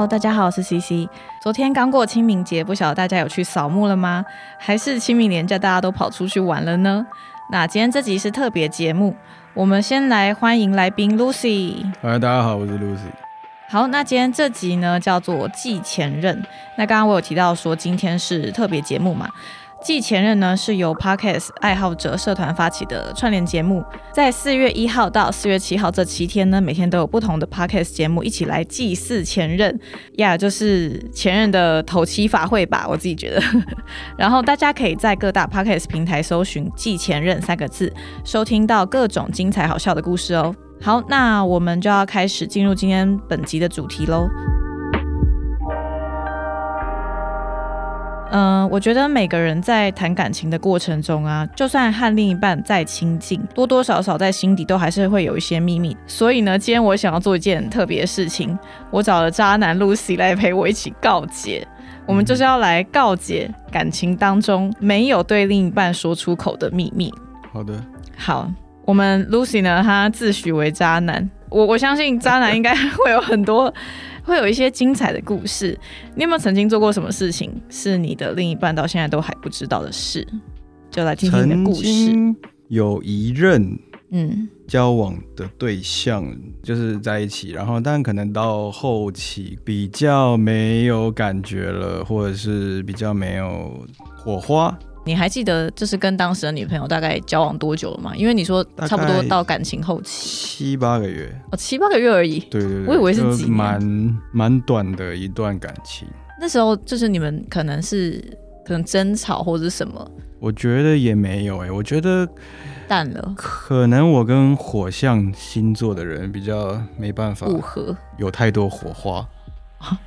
Hello，大家好，我是 CC。昨天刚过清明节，不晓得大家有去扫墓了吗？还是清明年假大家都跑出去玩了呢？那今天这集是特别节目，我们先来欢迎来宾 Lucy。嗨，大家好，我是 Lucy。好，那今天这集呢叫做《祭前任》。那刚刚我有提到说今天是特别节目嘛？继前任呢是由 Podcast 爱好者社团发起的串联节目，在四月一号到四月七号这七天呢，每天都有不同的 Podcast 节目一起来祭祀前任，呀，就是前任的头七法会吧，我自己觉得。然后大家可以在各大 Podcast 平台搜寻“祭前任”三个字，收听到各种精彩好笑的故事哦。好，那我们就要开始进入今天本集的主题喽。嗯，我觉得每个人在谈感情的过程中啊，就算和另一半再亲近，多多少少在心底都还是会有一些秘密。所以呢，今天我想要做一件特别的事情，我找了渣男 Lucy 来陪我一起告解。我们就是要来告解感情当中没有对另一半说出口的秘密。好的，好，我们 Lucy 呢，她自诩为渣男，我我相信渣男应该会有很多。会有一些精彩的故事。你有没有曾经做过什么事情是你的另一半到现在都还不知道的事？就来听听你的故事。有一任嗯交往的对象就是在一起，然后但可能到后期比较没有感觉了，或者是比较没有火花。你还记得就是跟当时的女朋友大概交往多久了吗？因为你说差不多到感情后期七八个月哦，七八个月而已。对对对，我以为是几蛮蛮短的一段感情。那时候就是你们可能是可能争吵或者什么？我觉得也没有哎，我觉得淡了。可能我跟火象星座的人比较没办法不合，有太多火花。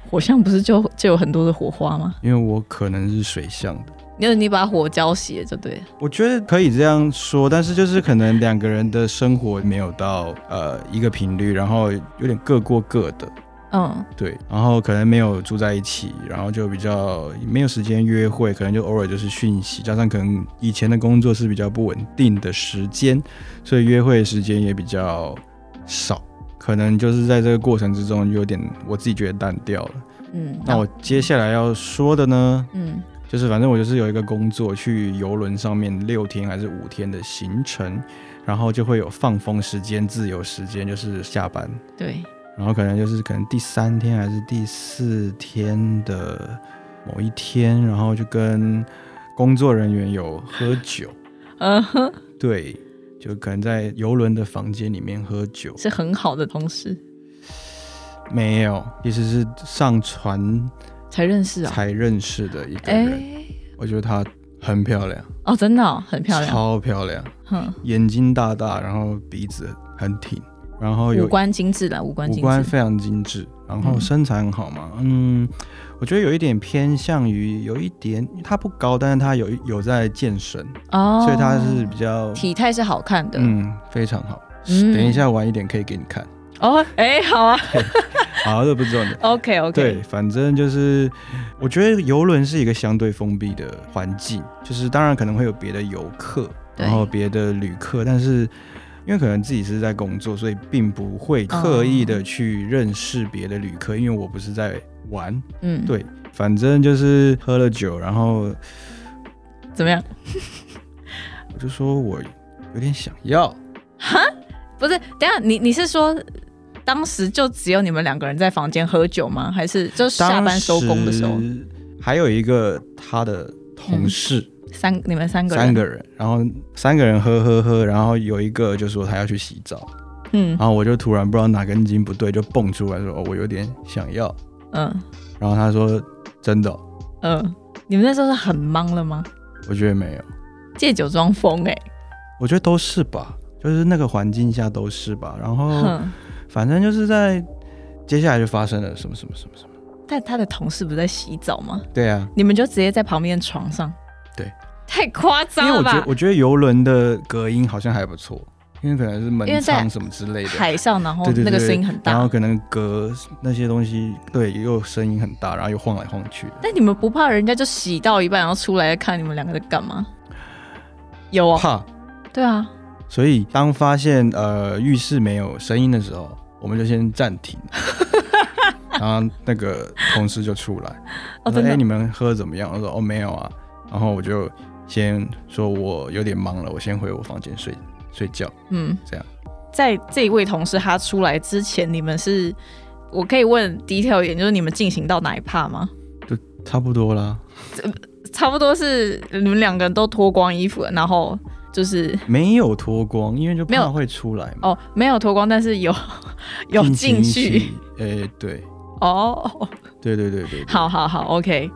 火象不是就就有很多的火花吗？因为我可能是水象的。你你把火浇熄就对，我觉得可以这样说，但是就是可能两个人的生活没有到呃一个频率，然后有点各过各的，嗯，对，然后可能没有住在一起，然后就比较没有时间约会，可能就偶尔就是讯息，加上可能以前的工作是比较不稳定的时间，所以约会时间也比较少，可能就是在这个过程之中有点我自己觉得淡掉了，嗯，那我接下来要说的呢，嗯。就是反正我就是有一个工作，去游轮上面六天还是五天的行程，然后就会有放风时间、自由时间，就是下班。对。然后可能就是可能第三天还是第四天的某一天，然后就跟工作人员有喝酒。嗯哼。对，就可能在游轮的房间里面喝酒。是很好的同事。没有，其实是上船。才认识啊，才认识的一个人，我觉得她很漂亮。哦，真的很漂亮，超漂亮，眼睛大大，然后鼻子很挺，然后五官精致的，五官五官非常精致，然后身材很好嘛，嗯，我觉得有一点偏向于有一点，她不高，但是她有有在健身。哦，所以她是比较体态是好看的，嗯，非常好，等一下晚一点可以给你看。哦，哎，好啊，好，这不重要。OK OK，对，反正就是，我觉得游轮是一个相对封闭的环境，就是当然可能会有别的游客，然后别的旅客，但是因为可能自己是在工作，所以并不会刻意的去认识别的旅客，因为我不是在玩，嗯，对，反正就是喝了酒，然后怎么样？我就说我有点想要，哈，不是，等下你你是说？当时就只有你们两个人在房间喝酒吗？还是就下班收工的时候？还有一个他的同事，三你们三个人，三个人，然后三个人喝喝喝，然后有一个就说他要去洗澡，嗯，然后我就突然不知道哪根筋不对，就蹦出来说哦，我有点想要，嗯，然后他说真的，嗯，你们那时候是很忙了吗？我觉得没有，借酒装疯哎，我觉得都是吧，就是那个环境下都是吧，然后。反正就是在接下来就发生了什么什么什么什么，但他的同事不在洗澡吗？对啊，你们就直接在旁边床上。对，太夸张了吧？因为我觉得，我觉得游轮的隔音好像还不错，因为可能是门窗什么之类的，海上，然后那个声音很大，然后可能隔那些东西，对，又声音很大，然后又晃来晃去。但你们不怕人家就洗到一半，然后出来看你们两个在干嘛？有啊，怕。对啊。所以当发现呃浴室没有声音的时候，我们就先暂停。然后那个同事就出来，说：“哎，你们喝怎么样？”我说：“哦，没有啊。”然后我就先说：“我有点忙了，我先回我房间睡睡觉。”嗯，这样。在这一位同事他出来之前，你们是我可以问第一条点，就是你们进行到哪一趴吗？就差不多啦。差不多是你们两个人都脱光衣服，然后就是没有脱光，因为就怕会出来嘛哦，没有脱光，但是有有进去。哎，对。哦，对对对对，好好好，OK，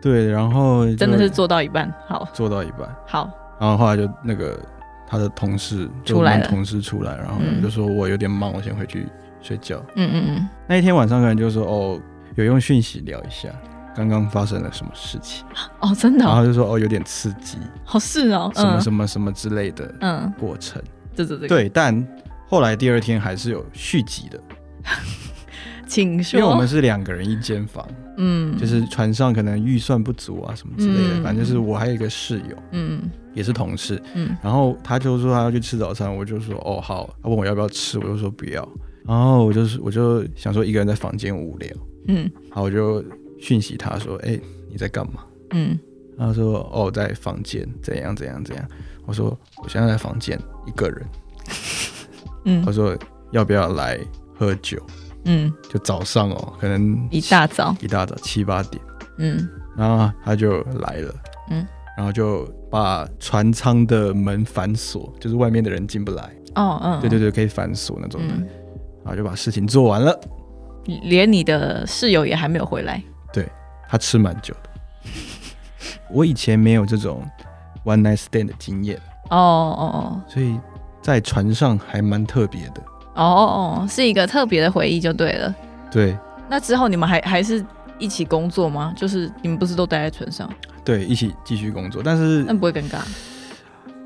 对，然后真的是做到一半，好，做到一半，好，然后后来就那个他的同事出来同事出来，然后就说我有点忙，我先回去睡觉。嗯嗯嗯，那一天晚上可能就说哦，有用讯息聊一下刚刚发生了什么事情。哦，真的，然后就说哦有点刺激，好是哦，什么什么什么之类的，嗯，过程，对对对，对，但后来第二天还是有续集的。请说，因为我们是两个人一间房，嗯，就是船上可能预算不足啊什么之类的，反正就是我还有一个室友，嗯，也是同事，嗯，然后他就说他要去吃早餐，我就说哦好，他问我要不要吃，我就说不要，然后我就是我就想说一个人在房间无聊，嗯，好我就讯息他说，哎你在干嘛？嗯，他说哦在房间怎样怎样怎样，我说我现在在房间一个人，嗯，我说要不要来喝酒？嗯，就早上哦，可能一大早，一大早七八点，嗯，然后他就来了，嗯，然后就把船舱的门反锁，就是外面的人进不来，哦，嗯，对对对，可以反锁那种的，然后就把事情做完了，连你的室友也还没有回来，对他吃蛮久的，我以前没有这种 one night stand 的经验，哦哦哦，所以在船上还蛮特别的。哦哦，是一个特别的回忆就对了。对，那之后你们还还是一起工作吗？就是你们不是都待在船上？对，一起继续工作，但是那不会尴尬？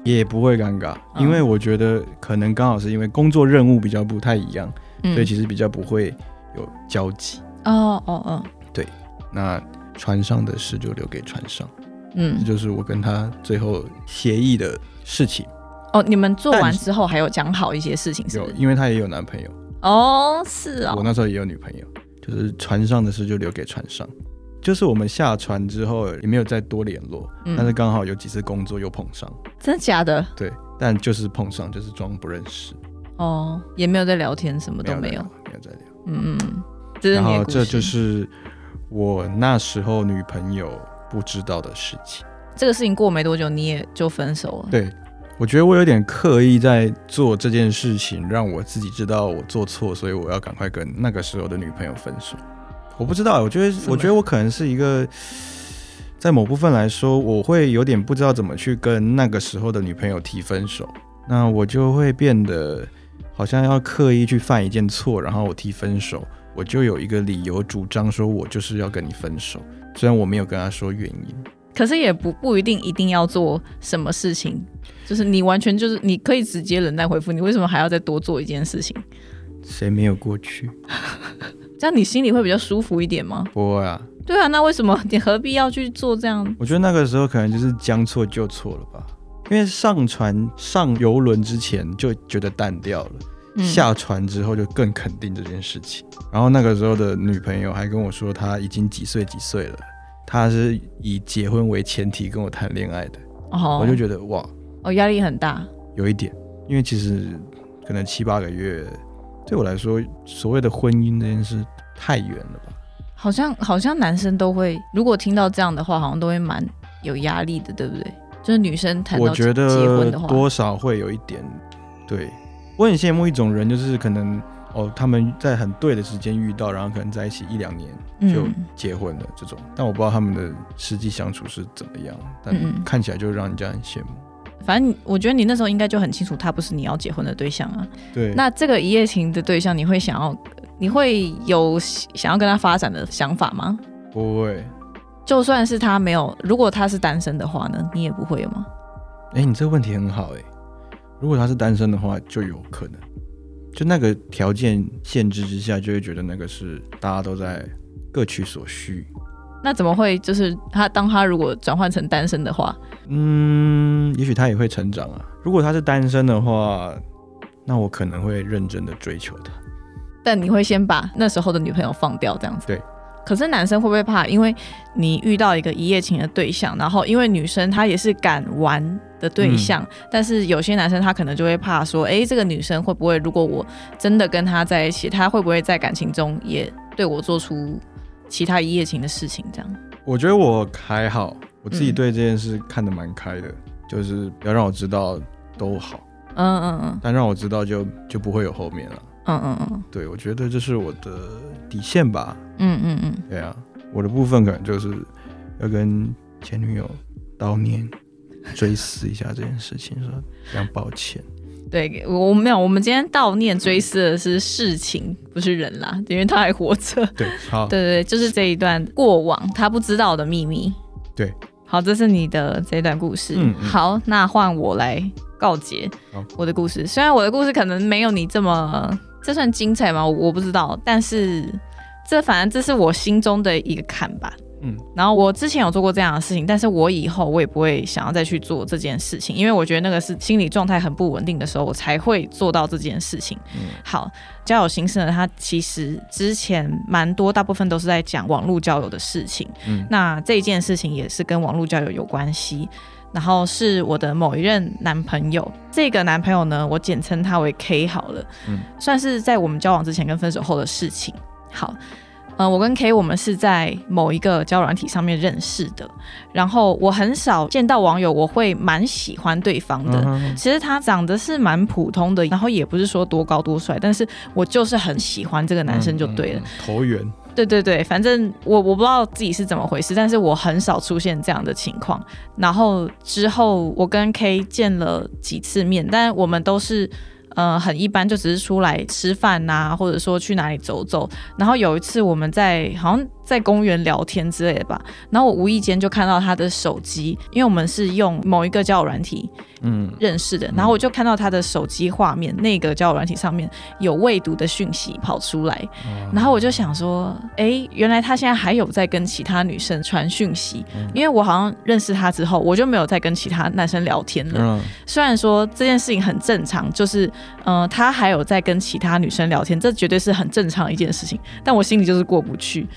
也不会尴尬，因为我觉得可能刚好是因为工作任务比较不太一样，所以其实比较不会有交集。哦哦哦，对，那船上的事就留给船上。嗯，这就是我跟他最后协议的事情。哦，你们做完之后还有讲好一些事情，是有，因为他也有男朋友。哦，是啊，我那时候也有女朋友，就是船上的事就留给船上。就是我们下船之后也没有再多联络，但是刚好有几次工作又碰上。真的假的？对，但就是碰上，就是装不认识。哦，也没有在聊天，什么都没有，没有在聊。嗯嗯，然后这就是我那时候女朋友不知道的事情。这个事情过没多久，你也就分手了。对。我觉得我有点刻意在做这件事情，让我自己知道我做错，所以我要赶快跟那个时候的女朋友分手。我不知道，我觉得，我觉得我可能是一个，在某部分来说，我会有点不知道怎么去跟那个时候的女朋友提分手。那我就会变得好像要刻意去犯一件错，然后我提分手，我就有一个理由主张说我就是要跟你分手，虽然我没有跟他说原因。可是也不不一定一定要做什么事情。就是你完全就是你可以直接冷淡回复，你为什么还要再多做一件事情？谁没有过去？这样你心里会比较舒服一点吗？不会啊。对啊，那为什么你何必要去做这样？我觉得那个时候可能就是将错就错了吧。因为上船上游轮之前就觉得淡掉了，下船之后就更肯定这件事情。然后那个时候的女朋友还跟我说，她已经几岁几岁了，她是以结婚为前提跟我谈恋爱的。哦，我就觉得哇。哦，压力很大，有一点，因为其实可能七八个月，对我来说，所谓的婚姻这件事太远了吧？好像好像男生都会，如果听到这样的话，好像都会蛮有压力的，对不对？就是女生谈到结婚的话，多少会有一点。对，我很羡慕一种人，就是可能哦，他们在很对的时间遇到，然后可能在一起一两年就结婚了这种。但我不知道他们的实际相处是怎么样，但看起来就让人家很羡慕。反正我觉得你那时候应该就很清楚，他不是你要结婚的对象啊。对。那这个一夜情的对象，你会想要你会有想要跟他发展的想法吗？不会。就算是他没有，如果他是单身的话呢，你也不会吗？哎，你这个问题很好哎。如果他是单身的话，就有可能。就那个条件限制之下，就会觉得那个是大家都在各取所需。那怎么会？就是他当他如果转换成单身的话，嗯，也许他也会成长啊。如果他是单身的话，那我可能会认真的追求他。但你会先把那时候的女朋友放掉，这样子。对。可是男生会不会怕？因为你遇到一个一夜情的对象，然后因为女生她也是敢玩的对象，但是有些男生他可能就会怕说，哎，这个女生会不会如果我真的跟她在一起，她会不会在感情中也对我做出其他一夜情的事情？这样？我觉得我还好，我自己对这件事看得蛮开的，就是不要让我知道都好。嗯嗯嗯。但让我知道就就不会有后面了。嗯嗯嗯。对，我觉得这是我的底线吧。嗯嗯嗯，对啊，我的部分可能就是要跟前女友悼念、追思一下这件事情，说非常抱歉。对我没有，我们今天悼念、追思的是事情，不是人啦，因为他还活着。对，好，对对对，就是这一段过往他不知道的秘密。对，好，这是你的这段故事。嗯，好，那换我来告捷我的故事。虽然我的故事可能没有你这么，这算精彩吗？我不知道，但是。这反正这是我心中的一个坎吧，嗯，然后我之前有做过这样的事情，但是我以后我也不会想要再去做这件事情，因为我觉得那个是心理状态很不稳定的时候，我才会做到这件事情。嗯，好，交友形式呢，它其实之前蛮多，大部分都是在讲网络交友的事情，嗯，那这件事情也是跟网络交友有关系，然后是我的某一任男朋友，这个男朋友呢，我简称他为 K 好了，嗯，算是在我们交往之前跟分手后的事情。好，嗯，我跟 K 我们是在某一个交友软体上面认识的，然后我很少见到网友，我会蛮喜欢对方的。其实他长得是蛮普通的，然后也不是说多高多帅，但是我就是很喜欢这个男生就对了。投缘。对对对，反正我我不知道自己是怎么回事，但是我很少出现这样的情况。然后之后我跟 K 见了几次面，但我们都是。呃，很一般，就只是出来吃饭呐，或者说去哪里走走。然后有一次我们在好像在公园聊天之类的吧，然后我无意间就看到他的手机，因为我们是用某一个交友软体。嗯，认识的，然后我就看到他的手机画面，那个交友软体上面有未读的讯息跑出来，然后我就想说，哎，原来他现在还有在跟其他女生传讯息，因为我好像认识他之后，我就没有再跟其他男生聊天了。虽然说这件事情很正常，就是，嗯，他还有在跟其他女生聊天，这绝对是很正常的一件事情，但我心里就是过不去。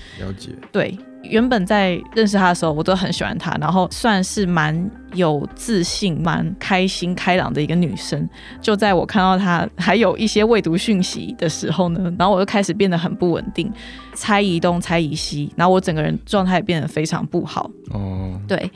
对。原本在认识他的时候，我都很喜欢他，然后算是蛮有自信、蛮开心、开朗的一个女生。就在我看到他还有一些未读讯息的时候呢，然后我就开始变得很不稳定，猜疑东猜疑西，然后我整个人状态变得非常不好。哦，对，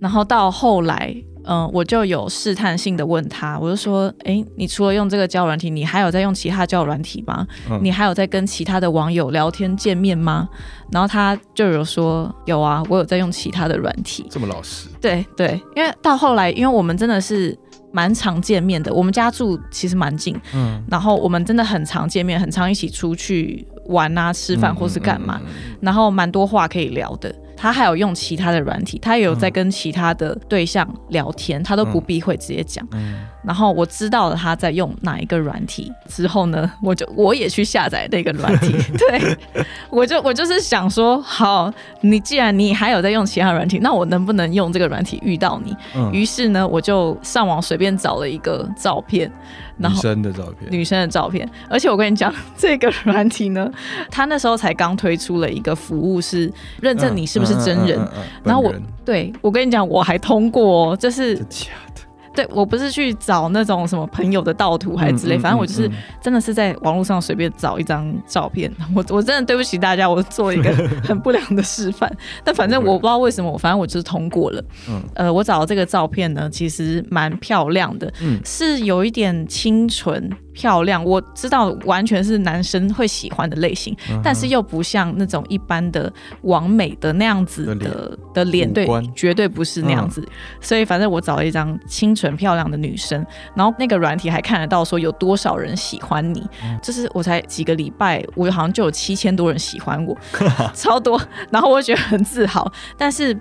然后到后来。嗯，我就有试探性的问他，我就说，哎，你除了用这个交友软体，你还有在用其他交友软体吗？你还有在跟其他的网友聊天见面吗？然后他就有说，有啊，我有在用其他的软体。这么老实？对对，因为到后来，因为我们真的是蛮常见面的，我们家住其实蛮近，嗯，然后我们真的很常见面，很常一起出去玩啊、吃饭或是干嘛，然后蛮多话可以聊的。他还有用其他的软体，他也有在跟其他的对象聊天，他都不避讳直接讲。然后我知道了他在用哪一个软体之后呢，我就我也去下载那个软体。对，我就我就是想说，好，你既然你还有在用其他软体，那我能不能用这个软体遇到你？于是呢，我就上网随便找了一个照片。女生的照片，女生的照片，而且我跟你讲，这个软体呢，他那时候才刚推出了一个服务，是认证你是不是真人。然后我对我跟你讲，我还通过，哦这是。对，我不是去找那种什么朋友的盗图还是之类，反正我就是真的是在网络上随便找一张照片。我我真的对不起大家，我做一个很不良的示范。但反正我不知道为什么，反正我就是通过了。嗯，呃，我找的这个照片呢，其实蛮漂亮的，是有一点清纯。漂亮，我知道完全是男生会喜欢的类型，但是又不像那种一般的完美的那样子的的脸，对，绝对不是那样子。所以反正我找了一张清纯漂亮的女生，然后那个软体还看得到说有多少人喜欢你，就是我才几个礼拜，我好像就有七千多人喜欢我，超多。然后我觉得很自豪，但是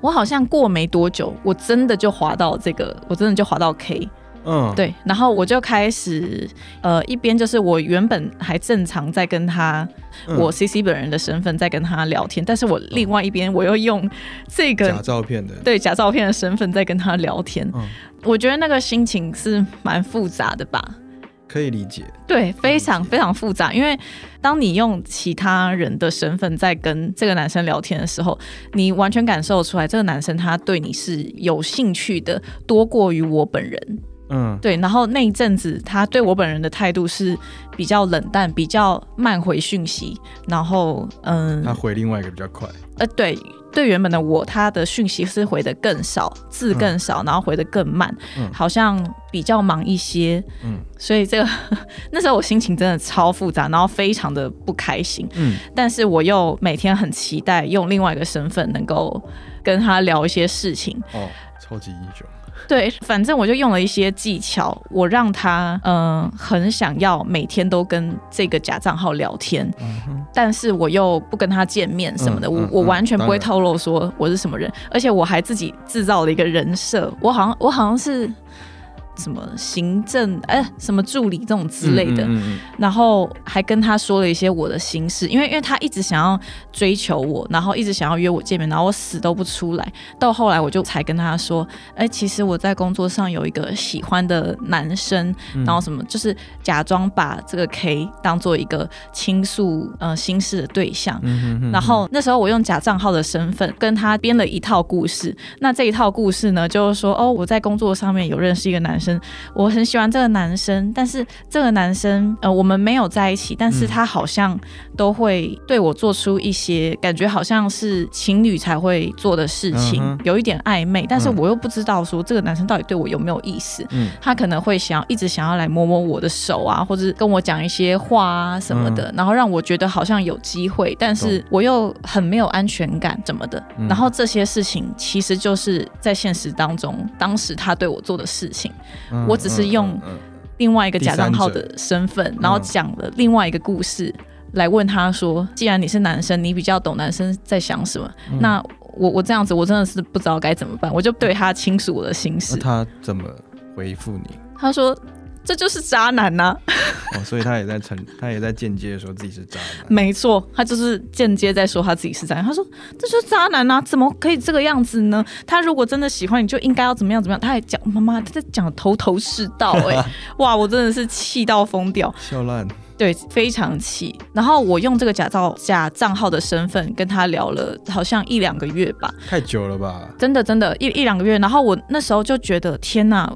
我好像过没多久，我真的就滑到这个，我真的就滑到 K。嗯，对，然后我就开始，呃，一边就是我原本还正常在跟他，我 C C 本人的身份在跟他聊天，但是我另外一边我又用这个假照片的，对，假照片的身份在跟他聊天，我觉得那个心情是蛮复杂的吧，可以理解，对，非常非常复杂，因为当你用其他人的身份在跟这个男生聊天的时候，你完全感受出来这个男生他对你是有兴趣的，多过于我本人。嗯，对，然后那一阵子他对我本人的态度是比较冷淡，比较慢回讯息，然后嗯，他回另外一个比较快，呃，对，对原本的我，他的讯息是回的更少，字更少，然后回的更慢，好像比较忙一些，嗯，所以这个 那时候我心情真的超复杂，然后非常的不开心，嗯，但是我又每天很期待用另外一个身份能够跟他聊一些事情，哦，超级英雄。对，反正我就用了一些技巧，我让他嗯很想要每天都跟这个假账号聊天，但是我又不跟他见面什么的，我我完全不会透露说我是什么人，而且我还自己制造了一个人设，我好像我好像是。什么行政哎，什么助理这种之类的，然后还跟他说了一些我的心事，因为因为他一直想要追求我，然后一直想要约我见面，然后我死都不出来。到后来我就才跟他说，哎，其实我在工作上有一个喜欢的男生，然后什么就是假装把这个 K 当做一个倾诉呃心事的对象。然后那时候我用假账号的身份跟他编了一套故事。那这一套故事呢，就是说哦，我在工作上面有认识一个男生。我很喜欢这个男生，但是这个男生呃，我们没有在一起，但是他好像都会对我做出一些感觉，好像是情侣才会做的事情，有一点暧昧，但是我又不知道说这个男生到底对我有没有意思。嗯，他可能会想一直想要来摸摸我的手啊，或者跟我讲一些话啊什么的，然后让我觉得好像有机会，但是我又很没有安全感，怎么的？然后这些事情其实就是在现实当中，当时他对我做的事情。我只是用另外一个假账号的身份，然后讲了另外一个故事来问他说：“既然你是男生，你比较懂男生在想什么，那我我这样子，我真的是不知道该怎么办。”我就对他倾诉我的心事。他怎么回复你？他说。这就是渣男呐！哦，所以他也在承，他也在间接说自己是渣男。没错，他就是间接在说他自己是渣男。他说：“这就是渣男呐，怎么可以这个样子呢？他如果真的喜欢你，就应该要怎么样怎么样。”他还讲妈妈，他在讲头头是道。哎，哇，我真的是气到疯掉，笑烂。对，非常气。然后我用这个假造假账号的身份跟他聊了，好像一两个月吧。太久了吧？真的，真的，一一两个月。然后我那时候就觉得，天呐！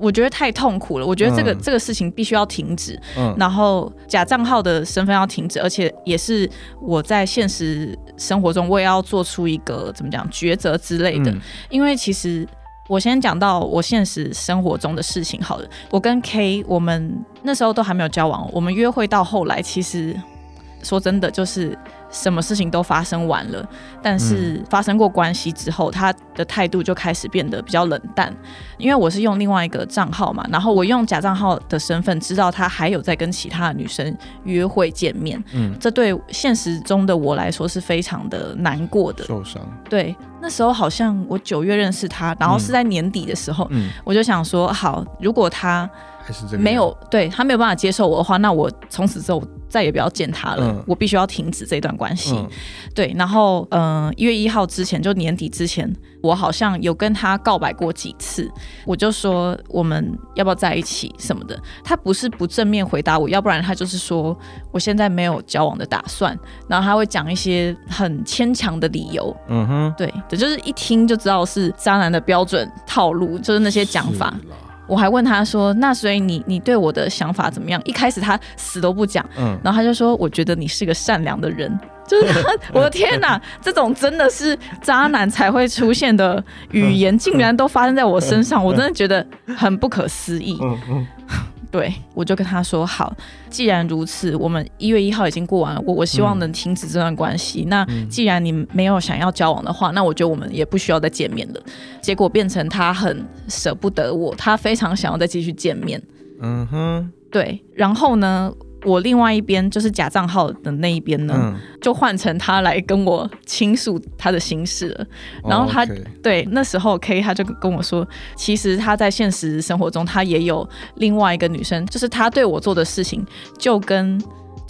我觉得太痛苦了，我觉得这个这个事情必须要停止，然后假账号的身份要停止，而且也是我在现实生活中我也要做出一个怎么讲抉择之类的。因为其实我先讲到我现实生活中的事情好了，我跟 K 我们那时候都还没有交往，我们约会到后来，其实说真的就是。什么事情都发生完了，但是发生过关系之后，他的态度就开始变得比较冷淡。因为我是用另外一个账号嘛，然后我用假账号的身份，知道他还有在跟其他的女生约会见面。嗯，这对现实中的我来说是非常的难过的。受伤。对，那时候好像我九月认识他，然后是在年底的时候，我就想说，好，如果他。没有对他没有办法接受我的话，那我从此之后再也不要见他了。我必须要停止这段关系。对，然后嗯，一月一号之前，就年底之前，我好像有跟他告白过几次。我就说我们要不要在一起什么的，他不是不正面回答我，要不然他就是说我现在没有交往的打算。然后他会讲一些很牵强的理由。嗯哼，对，这就是一听就知道是渣男的标准套路，就是那些讲法。我还问他说：“那所以你你对我的想法怎么样？”一开始他死都不讲，嗯，然后他就说：“我觉得你是个善良的人。”就是我的天哪，这种真的是渣男才会出现的语言，竟然都发生在我身上，我真的觉得很不可思议。对，我就跟他说好，既然如此，我们一月一号已经过完了，我我希望能停止这段关系。那既然你没有想要交往的话，那我觉得我们也不需要再见面了。结果变成他很舍不得我，他非常想要再继续见面。嗯哼，对，然后呢？我另外一边就是假账号的那一边呢，就换成他来跟我倾诉他的心事了。然后他对那时候 K 他就跟我说，其实他在现实生活中他也有另外一个女生，就是他对我做的事情就跟。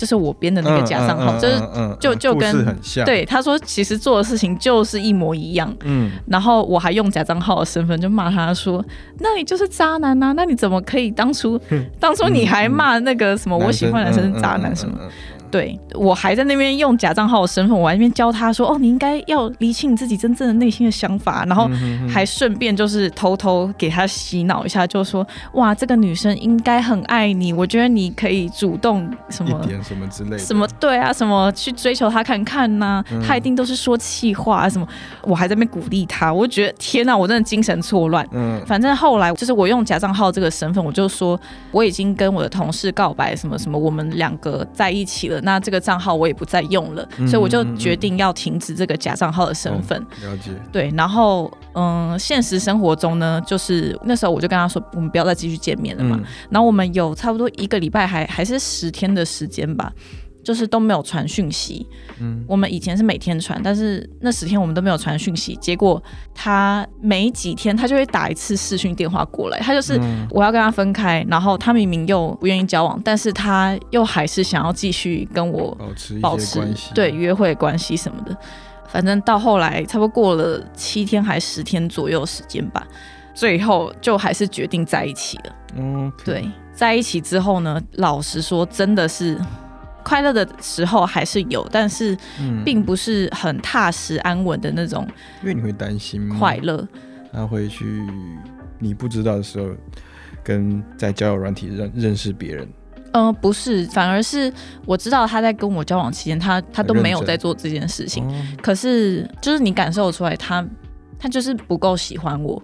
就是我编的那个假账号，就是就就跟对他说，其实做的事情就是一模一样。嗯，然后我还用假账号的身份就骂他说：“那你就是渣男呐！那你怎么可以当初当初你还骂那个什么我喜欢男生是渣男什么？”对我还在那边用假账号的身份，我还那边教他说：“哦，你应该要理清你自己真正的内心的想法。”然后还顺便就是偷偷给他洗脑一下，就说：“哇，这个女生应该很爱你，我觉得你可以主动什么什么之类的，什么对啊，什么去追求她看看呐，她一定都是说气话啊什么。”我还在那边鼓励他，我就觉得天哪，我真的精神错乱。嗯，反正后来就是我用假账号这个身份，我就说我已经跟我的同事告白，什么什么，我们两个在一起了。那这个账号我也不再用了，所以我就决定要停止这个假账号的身份。了解。对，然后嗯，现实生活中呢，就是那时候我就跟他说，我们不要再继续见面了嘛。然后我们有差不多一个礼拜，还还是十天的时间吧。就是都没有传讯息，嗯，我们以前是每天传，但是那十天我们都没有传讯息，结果他每几天他就会打一次视讯电话过来，他就是我要跟他分开，然后他明明又不愿意交往，但是他又还是想要继续跟我保持保持关系，对约会关系什么的，反正到后来差不多过了七天还十天左右时间吧，最后就还是决定在一起了。嗯，对，在一起之后呢，老实说，真的是。快乐的时候还是有，但是并不是很踏实安稳的那种。因为你会担心快乐，他会去你不知道的时候，跟在交友软体认认识别人。嗯，不是，反而是我知道他在跟我交往期间，他他都没有在做这件事情。可是就是你感受出来，他他就是不够喜欢我。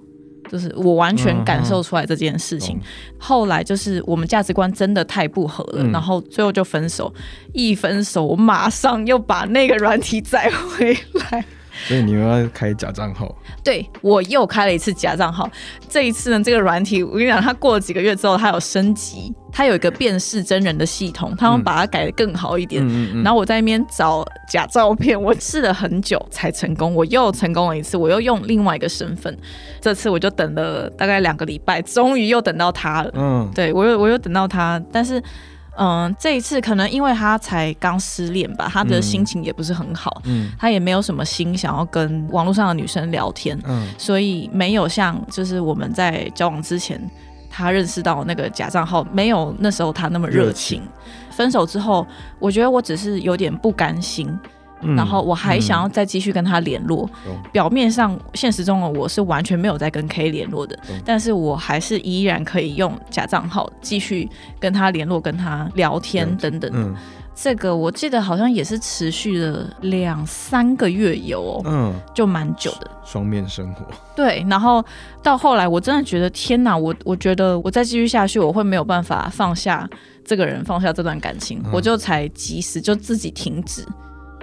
就是我完全感受出来这件事情，后来就是我们价值观真的太不合了，然后最后就分手。一分手，我马上又把那个软体载回来。所以你又要开假账号？对，我又开了一次假账号。这一次呢，这个软体我跟你讲，它过了几个月之后，它有升级，它有一个辨识真人的系统，他们把它改的更好一点。嗯然后我在那边找假照片，我试了很久才成功。我又成功了一次，我又用另外一个身份。这次我就等了大概两个礼拜，终于又等到他了。嗯，对我又我又等到他，但是。嗯，这一次可能因为他才刚失恋吧，他的心情也不是很好，嗯，他也没有什么心想要跟网络上的女生聊天，嗯，所以没有像就是我们在交往之前，他认识到那个假账号，没有那时候他那么热情。分手之后，我觉得我只是有点不甘心。然后我还想要再继续跟他联络，表面上现实中的我是完全没有在跟 K 联络的，但是我还是依然可以用假账号继续跟他联络、跟他聊天等等。嗯，这个我记得好像也是持续了两三个月有哦，嗯，就蛮久的。双面生活。对，然后到后来我真的觉得天哪，我我觉得我再继续下去我会没有办法放下这个人，放下这段感情，我就才及时就自己停止。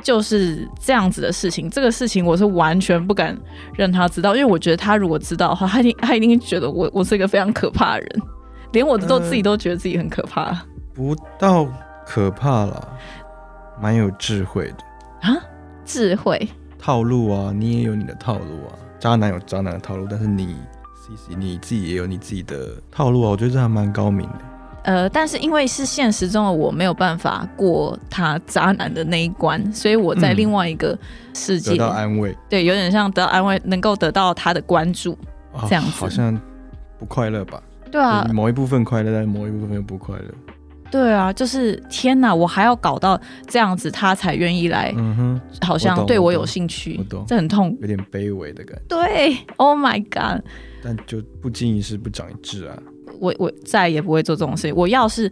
就是这样子的事情，这个事情我是完全不敢让他知道，因为我觉得他如果知道的话，他一定他一定觉得我我是一个非常可怕的人，连我都自己都觉得自己很可怕。不到可怕了，蛮有智慧的啊，智慧套路啊，你也有你的套路啊，渣男有渣男的套路，但是你 C C 你自己也有你自己的套路啊，我觉得这还蛮高明的。呃，但是因为是现实中的我没有办法过他渣男的那一关，所以我在另外一个世界得到安慰，对，有点像得到安慰，能够得到他的关注，这样子好像不快乐吧？对啊，某一部分快乐，但某一部分又不快乐。对啊，就是天哪，我还要搞到这样子，他才愿意来，嗯哼，好像对我有兴趣，我懂，这很痛，有点卑微的感觉。对，Oh my God！但就不经一事不长一智啊。我我再也不会做这种事情。我要是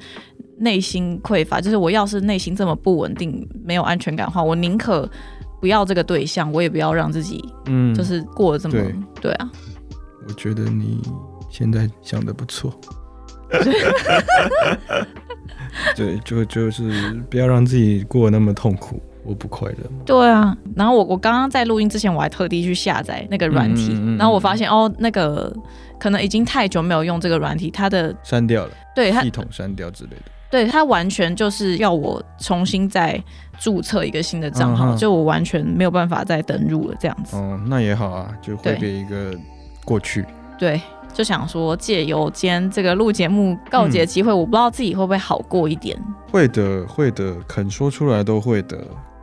内心匮乏，就是我要是内心这么不稳定、没有安全感的话，我宁可不要这个对象，我也不要让自己，嗯，就是过得这么对啊。我觉得你现在想的不错，对，就就是不要让自己过得那么痛苦，我不快乐。对啊，然后我我刚刚在录音之前，我还特地去下载那个软体，然后我发现哦，那个可能已经太久没有用这个软体，它的删掉了，对它，系统删掉之类的。对，它完全就是要我重新再注册一个新的账号，就我完全没有办法再登录了，这样子。哦，那也好啊，就会别一个过去。对。就想说借由今天这个录节目告捷机会，我不知道自己会不会好过一点。会的，会的，肯说出来都会的。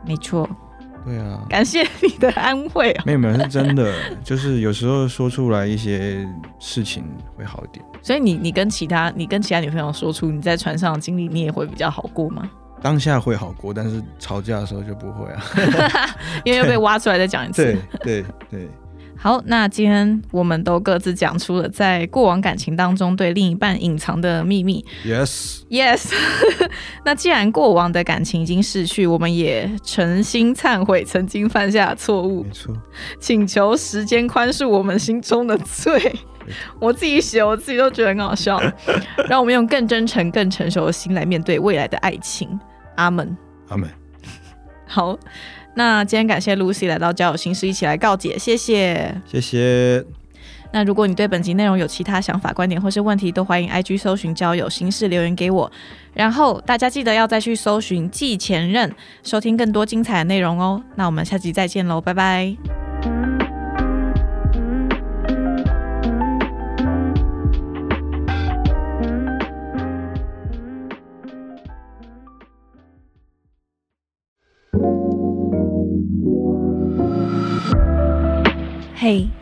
没错。对啊。感谢你的安慰啊。没有没有，是真的，就是有时候说出来一些事情会好一点。所以你你跟其他你跟其他女朋友说出你在船上的经历，你也会比较好过吗？当下会好过，但是吵架的时候就不会啊。因为又被挖出来再讲一次。对 对对。好，那今天我们都各自讲出了在过往感情当中对另一半隐藏的秘密。Yes，Yes。那既然过往的感情已经逝去，我们也诚心忏悔曾经犯下的错误。没错，请求时间宽恕我们心中的罪。我自己写，我自己都觉得很好笑。让我们用更真诚、更成熟的心来面对未来的爱情。阿门。阿门。好。那今天感谢 Lucy 来到交友心事，一起来告解，谢谢，谢谢。那如果你对本集内容有其他想法、观点或是问题，都欢迎 IG 搜寻交友心事留言给我。然后大家记得要再去搜寻季前任，收听更多精彩的内容哦。那我们下集再见喽，拜拜。